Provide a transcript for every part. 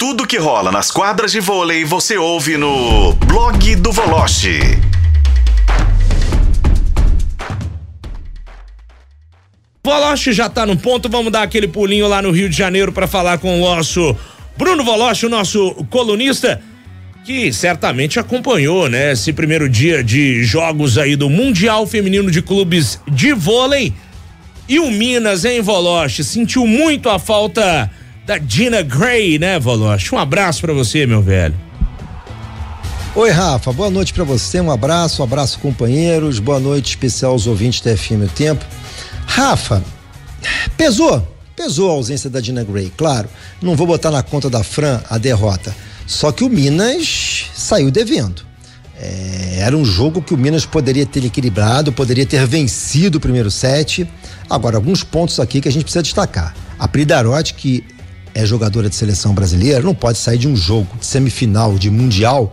Tudo que rola nas quadras de vôlei você ouve no blog do Voloche. Voloche já tá no ponto, vamos dar aquele pulinho lá no Rio de Janeiro para falar com o nosso Bruno Voloche, o nosso colunista, que certamente acompanhou, né, esse primeiro dia de jogos aí do Mundial Feminino de Clubes de Vôlei. E o Minas, em Voloche, sentiu muito a falta da Dina Gray, né, Voloche? Um abraço para você, meu velho. Oi, Rafa, boa noite para você, um abraço, um abraço, companheiros, boa noite especial aos ouvintes da FM O Tempo. Rafa, pesou, pesou a ausência da Dina Gray, claro, não vou botar na conta da Fran a derrota, só que o Minas saiu devendo. É, era um jogo que o Minas poderia ter equilibrado, poderia ter vencido o primeiro set. Agora, alguns pontos aqui que a gente precisa destacar. A Pridarotti, que é jogadora de seleção brasileira, não pode sair de um jogo de semifinal de mundial,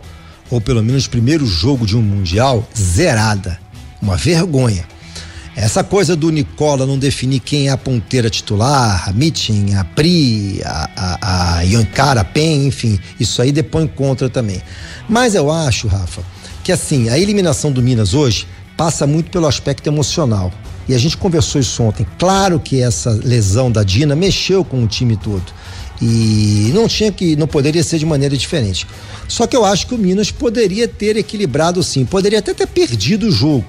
ou pelo menos primeiro jogo de um mundial, zerada. Uma vergonha. Essa coisa do Nicola não definir quem é a ponteira titular, a Mitching, a Pri, a, a, a Yankara, Pen, enfim, isso aí depõe contra também. Mas eu acho, Rafa, que assim, a eliminação do Minas hoje passa muito pelo aspecto emocional. E a gente conversou isso ontem. Claro que essa lesão da Dina mexeu com o time todo. E não tinha que, não poderia ser de maneira diferente. Só que eu acho que o Minas poderia ter equilibrado sim, poderia até ter perdido o jogo,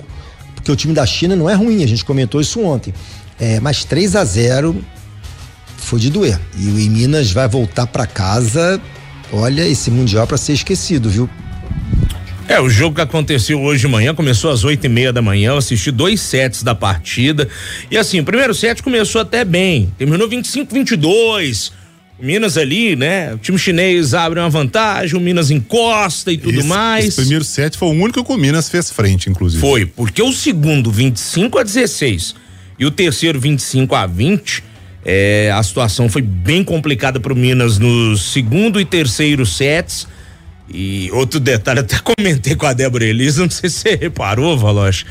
porque o time da China não é ruim, a gente comentou isso ontem. É, mas 3 a 0 foi de doer. E o Minas vai voltar para casa. Olha, esse mundial para ser esquecido, viu? É, o jogo que aconteceu hoje de manhã começou às oito e meia da manhã. Eu assisti dois sets da partida. E assim, o primeiro set começou até bem. Terminou 25, 22. O Minas ali, né? O time chinês abre uma vantagem, o Minas encosta e tudo esse, mais. Esse primeiro set foi o único que o Minas fez frente, inclusive. Foi, porque o segundo 25 a 16 e o terceiro 25 a 20, é, a situação foi bem complicada para o Minas no segundo e terceiro sets. E outro detalhe, até comentei com a Débora Elisa, não sei se você reparou, Valoche.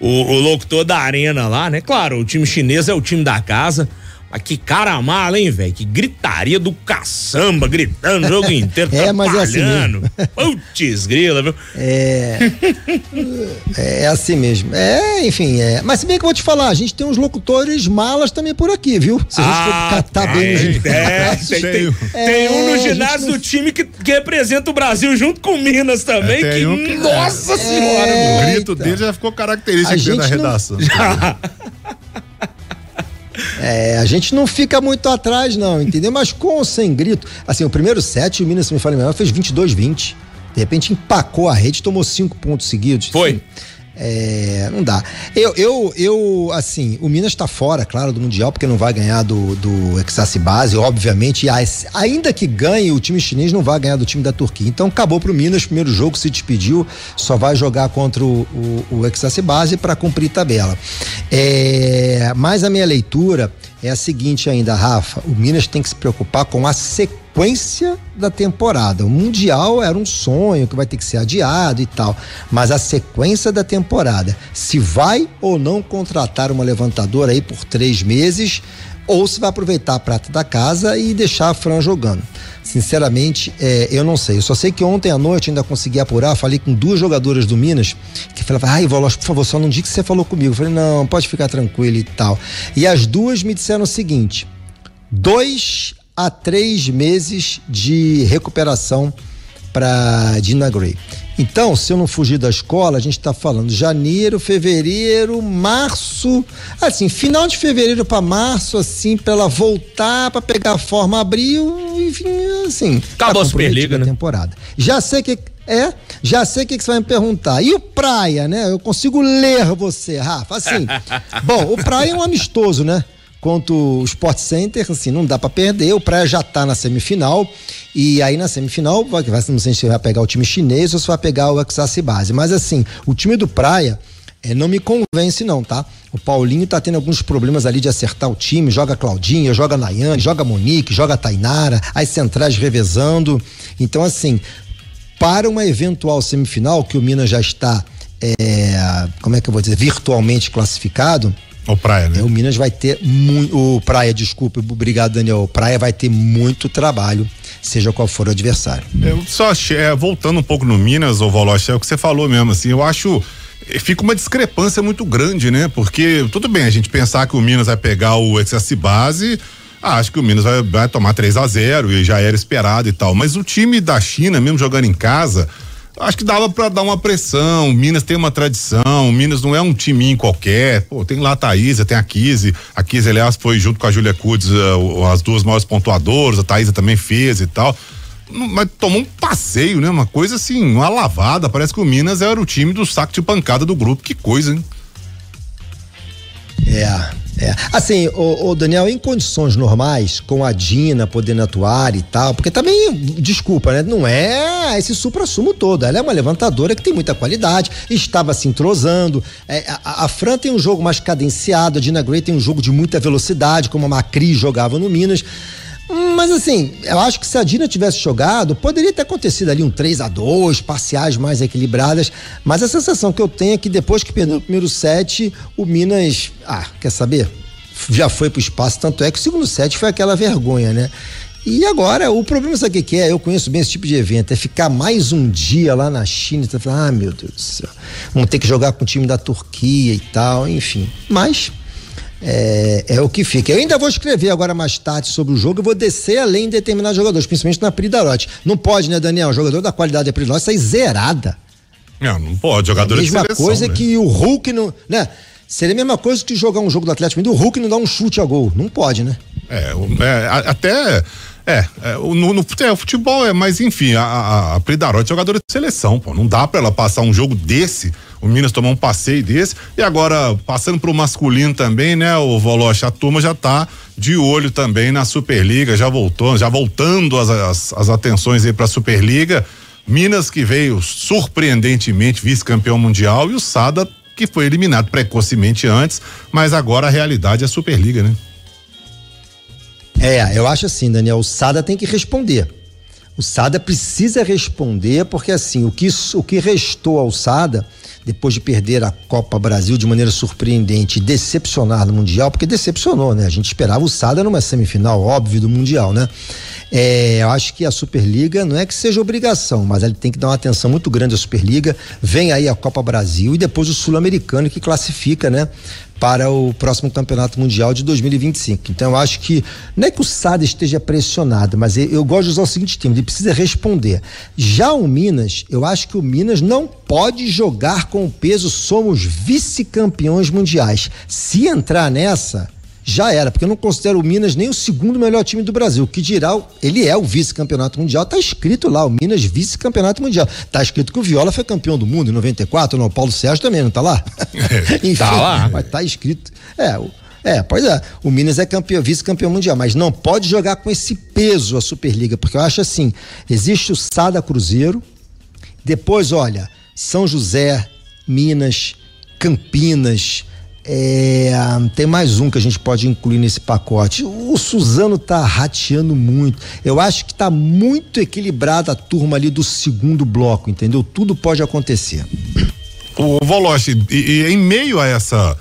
O, o locutor da arena lá, né? Claro, o time chinês é o time da casa. Mas que cara mala, hein, velho? Que gritaria do caçamba, gritando o jogo inteiro, é, mas é assim mesmo. Putz, grila, viu? É. é assim mesmo. É, enfim, é. Mas se bem que eu vou te falar, a gente tem uns locutores malas também por aqui, viu? Se a gente ah, for catar tem, bem no ginásio. É, tem, tem, é, tem, um no ginásio não... do time que, que, representa o Brasil junto com Minas também. É, que, um que, nossa senhora, O grito então. dele já ficou característico dentro da redação. Não... É, a gente não fica muito atrás, não, entendeu? Mas com ou sem grito. Assim, o primeiro set, o Minas, se me fala melhor, fez 22-20. De repente empacou a rede, tomou cinco pontos seguidos. Foi. Assim, é, não dá. Eu, eu, eu, assim, o Minas está fora, claro, do Mundial, porque não vai ganhar do, do Exace Base, obviamente. E ainda que ganhe, o time chinês não vai ganhar do time da Turquia. Então acabou pro Minas, primeiro jogo se despediu, só vai jogar contra o, o, o Base para cumprir tabela. É, mas a minha leitura é a seguinte ainda, Rafa: o Minas tem que se preocupar com a sequência da temporada. O Mundial era um sonho que vai ter que ser adiado e tal, mas a sequência da temporada, se vai ou não contratar uma levantadora aí por três meses, ou se vai aproveitar a prata da casa e deixar a Fran jogando. Sinceramente, é, eu não sei. Eu só sei que ontem à noite ainda consegui apurar. Falei com duas jogadoras do Minas que falavam: ai, Volos, por favor, só não diga que você falou comigo. Eu falei: não, pode ficar tranquilo e tal. E as duas me disseram o seguinte: dois a três meses de recuperação para Dina Gray. Então, se eu não fugir da escola, a gente está falando janeiro, fevereiro, março, assim, final de fevereiro para março, assim, para ela voltar para pegar a forma abril, enfim, assim. Acabou tá Superliga, né? temporada. Já sei que é, já sei o que, que, você vai me perguntar. E o Praia, né? Eu consigo ler você, Rafa. Assim, bom, o Praia é um amistoso, né? Quanto o Sport Center, assim, não dá para perder. O Praia já tá na semifinal. E aí na semifinal, vai, não sei se vai pegar o time chinês ou se vai pegar o Exace Base. Mas assim, o time do Praia. É, não me convence não, tá? O Paulinho tá tendo alguns problemas ali de acertar o time, joga Claudinha, joga Nayane, joga Monique, joga Tainara, as centrais revezando. Então, assim, para uma eventual semifinal, que o Minas já está, é, como é que eu vou dizer, virtualmente classificado, O Praia, né? É, o Minas vai ter muito. O Praia, desculpe, obrigado, Daniel. O Praia vai ter muito trabalho, seja qual for o adversário. Eu só achei, é, voltando um pouco no Minas, o Voloche, é o que você falou mesmo, assim, eu acho fica uma discrepância muito grande, né? Porque tudo bem a gente pensar que o Minas vai pegar o Excess Base, ah, acho que o Minas vai, vai tomar 3 a 0 e já era esperado e tal, mas o time da China, mesmo jogando em casa, acho que dava para dar uma pressão. Minas tem uma tradição, Minas não é um timinho qualquer. Pô, tem lá a Thaísa, tem a Kise. A Kise, aliás, foi junto com a Júlia Cudes uh, as duas maiores pontuadoras, a Thaísa também fez e tal mas tomou um passeio, né? Uma coisa assim, uma lavada. Parece que o Minas era o time do saco de pancada do grupo. Que coisa, hein? É, é. Assim, o, Daniel, em condições normais, com a Dina podendo atuar e tal, porque também, desculpa, né? Não é esse supra-sumo todo. Ela é uma levantadora que tem muita qualidade, estava se entrosando. É, a, a, Fran tem um jogo mais cadenciado, a Dina Gray tem um jogo de muita velocidade, como a Macri jogava no Minas. Mas assim, eu acho que se a Dina tivesse jogado, poderia ter acontecido ali um 3 a 2 parciais mais equilibradas. Mas a sensação que eu tenho é que depois que perdeu o primeiro set, o Minas. Ah, quer saber? Já foi pro espaço, tanto é que o segundo set foi aquela vergonha, né? E agora, o problema sabe o que é? Eu conheço bem esse tipo de evento, é ficar mais um dia lá na China e você fala, ah, meu Deus do céu, vamos ter que jogar com o time da Turquia e tal, enfim. Mas é, é, o que fica. Eu ainda vou escrever agora mais tarde sobre o jogo, eu vou descer além de determinados jogadores, principalmente na Pridarote. Não pode, né, Daniel? O jogador da qualidade da Pridarote sai zerada. Não, não pode, jogador é a mesma de seleção, coisa né? que o Hulk não, né? Seria a mesma coisa que jogar um jogo do Atlético e o Hulk não dar um chute a gol. Não pode, né? É, é até é, é no, no é, o futebol é, mas enfim, a, a, a Pridarote é jogadora de seleção, pô. Não dá pra ela passar um jogo desse, o Minas tomar um passeio desse. E agora, passando pro masculino também, né, o Voloche, a turma já tá de olho também na Superliga, já voltou, já voltando as, as, as atenções aí pra Superliga. Minas que veio surpreendentemente vice-campeão mundial e o Sada que foi eliminado precocemente antes, mas agora a realidade é a Superliga, né? É, eu acho assim, Daniel, o Sada tem que responder. O Sada precisa responder, porque assim, o que, o que restou ao Sada, depois de perder a Copa Brasil de maneira surpreendente e decepcionar no Mundial, porque decepcionou, né? A gente esperava o Sada numa semifinal, óbvio, do Mundial, né? É, eu acho que a Superliga não é que seja obrigação, mas ele tem que dar uma atenção muito grande à Superliga. Vem aí a Copa Brasil e depois o Sul-Americano que classifica, né? para o próximo Campeonato Mundial de 2025. Então eu acho que não é que o SAD esteja pressionado, mas eu, gosto de usar o seguinte termo, ele precisa responder. Já o Minas, eu acho que o Minas não pode jogar com o peso somos vice-campeões mundiais. Se entrar nessa, já era, porque eu não considero o Minas nem o segundo melhor time do Brasil. O que dirá, ele é o vice-campeonato mundial, tá escrito lá, o Minas vice-campeonato mundial. Tá escrito que o Viola foi campeão do mundo em 94, não, o Paulo Sérgio também, não tá lá? Enfim, tá lá. Mas tá escrito. É, o, é, pois é. O Minas é campeão, vice-campeão mundial, mas não pode jogar com esse peso a Superliga, porque eu acho assim: existe o Sada Cruzeiro, depois, olha, São José, Minas, Campinas, é, tem mais um que a gente pode incluir nesse pacote. O Suzano tá rateando muito. Eu acho que tá muito equilibrada a turma ali do segundo bloco, entendeu? Tudo pode acontecer. O Voloche, e, e em meio a essa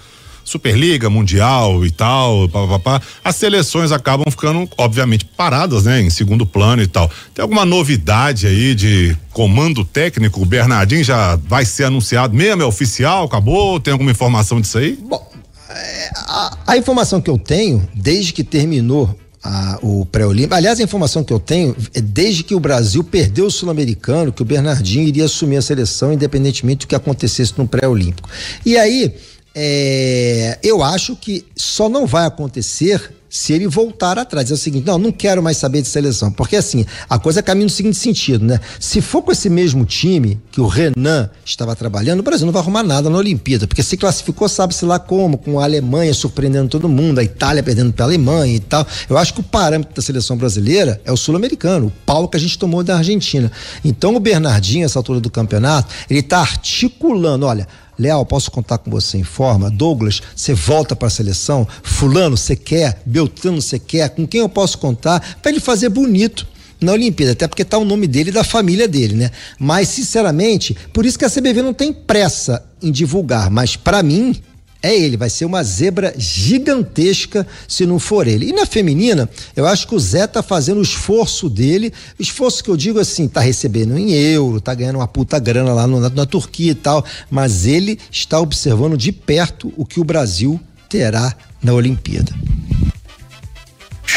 Superliga, Mundial e tal, papapá, as seleções acabam ficando, obviamente, paradas, né? Em segundo plano e tal. Tem alguma novidade aí de comando técnico? O Bernardinho já vai ser anunciado mesmo? É oficial? Acabou? Tem alguma informação disso aí? Bom, é, a, a informação que eu tenho, desde que terminou a, o pré-olímpico. Aliás, a informação que eu tenho é desde que o Brasil perdeu o Sul-Americano, que o Bernardinho iria assumir a seleção, independentemente do que acontecesse no pré-olímpico. E aí, é, eu acho que só não vai acontecer se ele voltar atrás. É o seguinte, não, não quero mais saber de seleção. Porque assim, a coisa caminha no seguinte sentido, né? Se for com esse mesmo time que o Renan estava trabalhando, o Brasil não vai arrumar nada na Olimpíada, porque se classificou, sabe-se lá como, com a Alemanha surpreendendo todo mundo, a Itália perdendo para a Alemanha e tal. Eu acho que o parâmetro da seleção brasileira é o sul-americano, o pau que a gente tomou da Argentina. Então o Bernardinho, essa altura do campeonato, ele está articulando, olha, Leal, posso contar com você em forma? Douglas, você volta para a seleção? Fulano, você quer? Beltrano, você quer? Com quem eu posso contar? Para ele fazer bonito na Olimpíada, até porque tá o nome dele e da família dele, né? Mas, sinceramente, por isso que a CBV não tem pressa em divulgar, mas para mim, é ele, vai ser uma zebra gigantesca se não for ele. E na feminina, eu acho que o Zé tá fazendo o esforço dele, esforço que eu digo assim, tá recebendo em euro, tá ganhando uma puta grana lá no, na, na Turquia e tal, mas ele está observando de perto o que o Brasil terá na Olimpíada.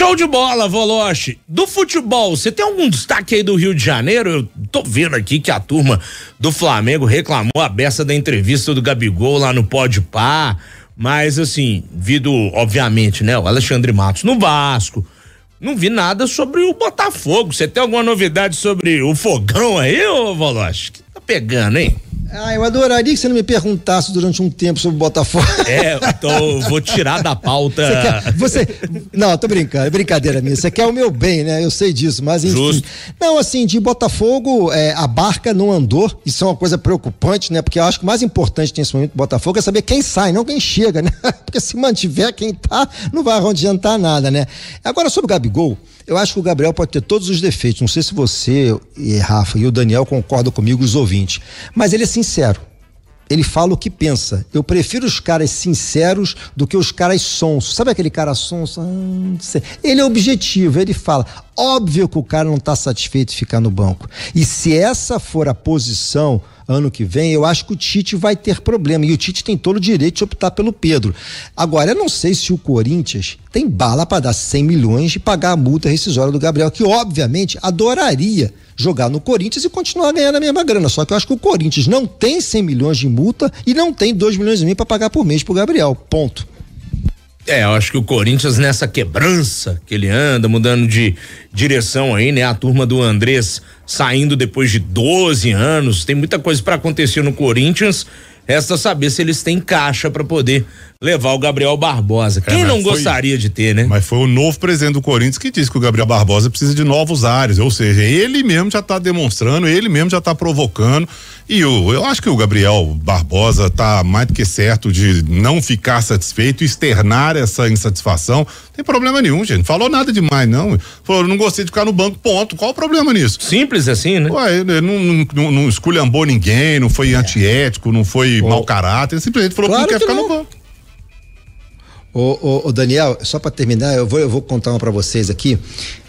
Show de bola, Voloche. Do futebol, você tem algum destaque aí do Rio de Janeiro? Eu tô vendo aqui que a turma do Flamengo reclamou a beça da entrevista do Gabigol lá no Pode Pá, mas assim, vindo, obviamente, né, o Alexandre Matos no Vasco. Não vi nada sobre o Botafogo. Você tem alguma novidade sobre o fogão aí, ô Voloche? Que tá pegando, hein? Ah, eu adoraria que você não me perguntasse durante um tempo sobre o Botafogo. É, então vou tirar da pauta. Você, quer, você, não, tô brincando, é brincadeira minha. Você quer o meu bem, né? Eu sei disso, mas enfim. Justo. Não, assim, de Botafogo, é, a barca não andou. Isso é uma coisa preocupante, né? Porque eu acho que o mais importante nesse momento do Botafogo é saber quem sai, não quem chega, né? Porque se mantiver quem tá, não vai adiantar nada, né? Agora sobre o Gabigol, eu acho que o Gabriel pode ter todos os defeitos. Não sei se você, e Rafa e o Daniel concordam comigo, os ouvintes. Mas ele é sincero. Ele fala o que pensa. Eu prefiro os caras sinceros do que os caras sonsos. Sabe aquele cara sonso? Ah, ele é objetivo, ele fala. Óbvio que o cara não está satisfeito de ficar no banco. E se essa for a posição ano que vem, eu acho que o Tite vai ter problema. E o Tite tem todo o direito de optar pelo Pedro. Agora, eu não sei se o Corinthians tem bala para dar 100 milhões e pagar a multa rescisória do Gabriel, que obviamente adoraria jogar no Corinthians e continuar ganhando a mesma grana. Só que eu acho que o Corinthians não tem 100 milhões de multa e não tem 2 milhões e meio para pagar por mês pro Gabriel. Ponto. É, eu acho que o Corinthians nessa quebrança que ele anda, mudando de direção aí, né? A turma do Andrés saindo depois de 12 anos, tem muita coisa para acontecer no Corinthians. Resta saber se eles têm caixa para poder levar o Gabriel Barbosa. Quem é, não foi, gostaria de ter, né? Mas foi o novo presidente do Corinthians que disse que o Gabriel Barbosa precisa de novos ares, ou seja, ele mesmo já está demonstrando, ele mesmo já está provocando. E o, eu acho que o Gabriel Barbosa está mais do que certo de não ficar satisfeito, externar essa insatisfação. Não tem problema nenhum, gente. Não falou nada demais, não. Falou, não gostei de ficar no banco, ponto. Qual o problema nisso? Simples assim, né? Ué, ele não, não, não, não esculhambou ninguém, não foi é. antiético, não foi oh. mau caráter, simplesmente falou claro que não quer que ficar não. no banco. Ô, ô, ô, Daniel, só para terminar, eu vou, eu vou contar uma para vocês aqui.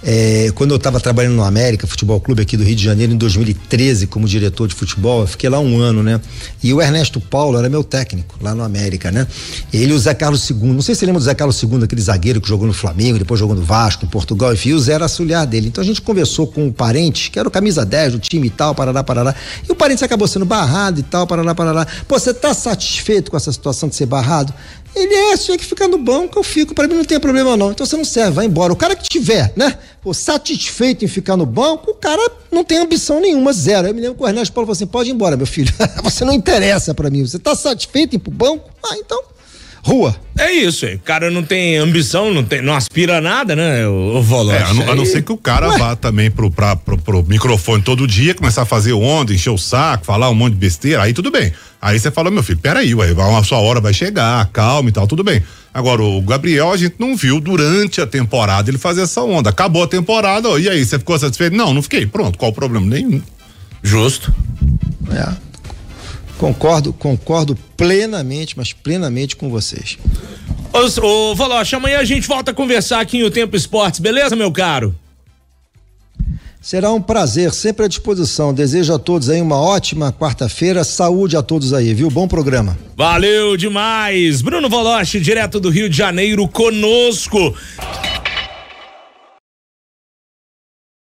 É, quando eu estava trabalhando no América, Futebol Clube aqui do Rio de Janeiro, em 2013, como diretor de futebol, eu fiquei lá um ano, né? E o Ernesto Paulo era meu técnico lá no América, né? Ele e o Zé Carlos II, não sei se você lembra do Zé Carlos II, aquele zagueiro que jogou no Flamengo, depois jogou no Vasco, em Portugal, enfim, o Zé era auxiliar dele. Então a gente conversou com o parente, que era o camisa 10 do time e tal, parará, parará. E o parente acabou sendo barrado e tal, parará, parará. Pô, você tá satisfeito com essa situação de ser barrado? Ele é, se tiver que ficar no banco, eu fico. Para mim não tem problema não. Então você não serve, vai embora. O cara que tiver, né, pô, satisfeito em ficar no banco, o cara não tem ambição nenhuma, zero. Eu me lembro que o Ernesto Paulo falou assim: pode ir embora, meu filho. você não interessa para mim. Você tá satisfeito em ir pro banco? Ah, então rua. É isso, o cara não tem ambição, não, tem, não aspira a nada, né, o, o Voloche. É, a, não, a não ser que o cara Ué? vá também pro, pra, pro, pro, microfone todo dia, começar a fazer onda, encher o saco, falar um monte de besteira, aí tudo bem. Aí você fala, meu filho, peraí, ué, a sua hora vai chegar, calma e tal, tudo bem. Agora, o Gabriel, a gente não viu durante a temporada ele fazer essa onda. Acabou a temporada, ó, e aí, você ficou satisfeito? Não, não fiquei. Pronto, qual o problema? Nenhum. Justo. É. Concordo, concordo plenamente, mas plenamente com vocês. Ô, ô Valoche, amanhã a gente volta a conversar aqui em O Tempo Esportes, beleza, meu caro? Será um prazer, sempre à disposição. Desejo a todos aí uma ótima quarta-feira. Saúde a todos aí, viu? Bom programa. Valeu demais. Bruno Voloche, direto do Rio de Janeiro, conosco.